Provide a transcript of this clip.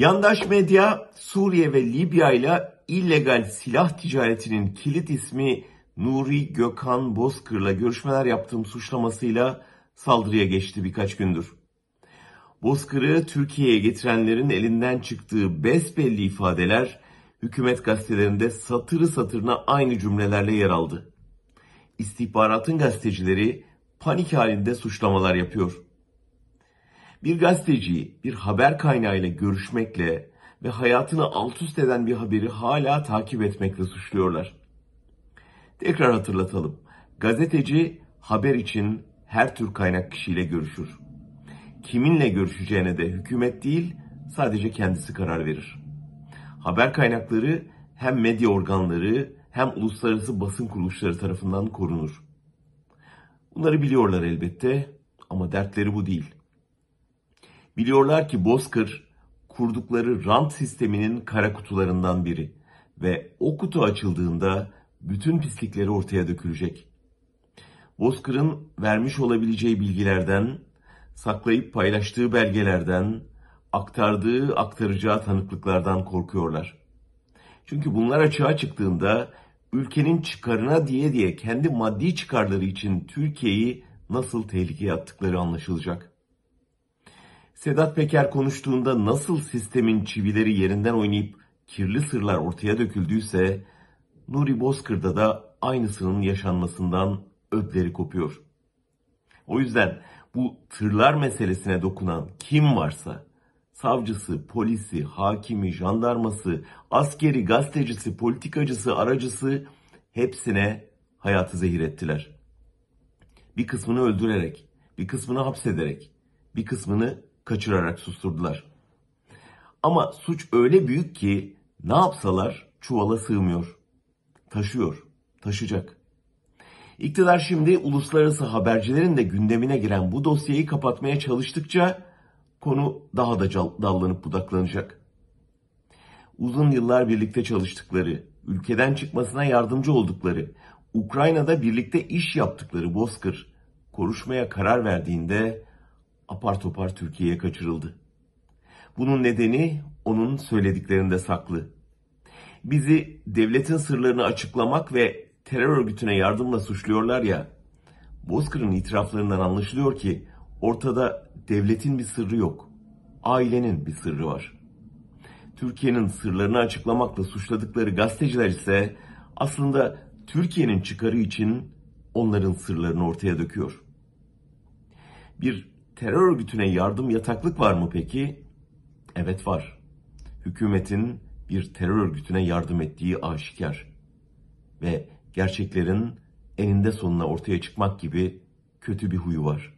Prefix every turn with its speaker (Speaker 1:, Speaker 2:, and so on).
Speaker 1: Yandaş medya Suriye ve Libya ile illegal silah ticaretinin kilit ismi Nuri Gökhan Bozkır'la görüşmeler yaptığım suçlamasıyla saldırıya geçti birkaç gündür. Bozkır'ı Türkiye'ye getirenlerin elinden çıktığı besbelli ifadeler hükümet gazetelerinde satırı satırına aynı cümlelerle yer aldı. İstihbaratın gazetecileri panik halinde suçlamalar yapıyor. Bir gazeteciyi bir haber kaynağıyla görüşmekle ve hayatını alt üst eden bir haberi hala takip etmekle suçluyorlar. Tekrar hatırlatalım. Gazeteci haber için her tür kaynak kişiyle görüşür. Kiminle görüşeceğine de hükümet değil, sadece kendisi karar verir. Haber kaynakları hem medya organları hem uluslararası basın kuruluşları tarafından korunur. Bunları biliyorlar elbette ama dertleri bu değil. Biliyorlar ki Bozkır kurdukları rant sisteminin kara kutularından biri ve o kutu açıldığında bütün pislikleri ortaya dökülecek. Bozkır'ın vermiş olabileceği bilgilerden, saklayıp paylaştığı belgelerden, aktardığı, aktaracağı tanıklıklardan korkuyorlar. Çünkü bunlar açığa çıktığında ülkenin çıkarına diye diye kendi maddi çıkarları için Türkiye'yi nasıl tehlikeye attıkları anlaşılacak. Sedat Peker konuştuğunda nasıl sistemin çivileri yerinden oynayıp kirli sırlar ortaya döküldüyse Nuri Bozkır'da da aynısının yaşanmasından ödleri kopuyor. O yüzden bu tırlar meselesine dokunan kim varsa savcısı, polisi, hakimi, jandarması, askeri, gazetecisi, politikacısı, aracısı hepsine hayatı zehir ettiler. Bir kısmını öldürerek, bir kısmını hapsederek, bir kısmını kaçırarak susturdular. Ama suç öyle büyük ki ne yapsalar çuvala sığmıyor. Taşıyor, taşıyacak. İktidar şimdi uluslararası habercilerin de gündemine giren bu dosyayı kapatmaya çalıştıkça konu daha da dallanıp budaklanacak. Uzun yıllar birlikte çalıştıkları, ülkeden çıkmasına yardımcı oldukları, Ukrayna'da birlikte iş yaptıkları Bozkır konuşmaya karar verdiğinde apar topar Türkiye'ye kaçırıldı. Bunun nedeni onun söylediklerinde saklı. Bizi devletin sırlarını açıklamak ve terör örgütüne yardımla suçluyorlar ya. Bozkır'ın itiraflarından anlaşılıyor ki ortada devletin bir sırrı yok. Ailenin bir sırrı var. Türkiye'nin sırlarını açıklamakla suçladıkları gazeteciler ise aslında Türkiye'nin çıkarı için onların sırlarını ortaya döküyor. Bir terör örgütüne yardım yataklık var mı peki? Evet var. Hükümetin bir terör örgütüne yardım ettiği aşikar. Ve gerçeklerin eninde sonuna ortaya çıkmak gibi kötü bir huyu var.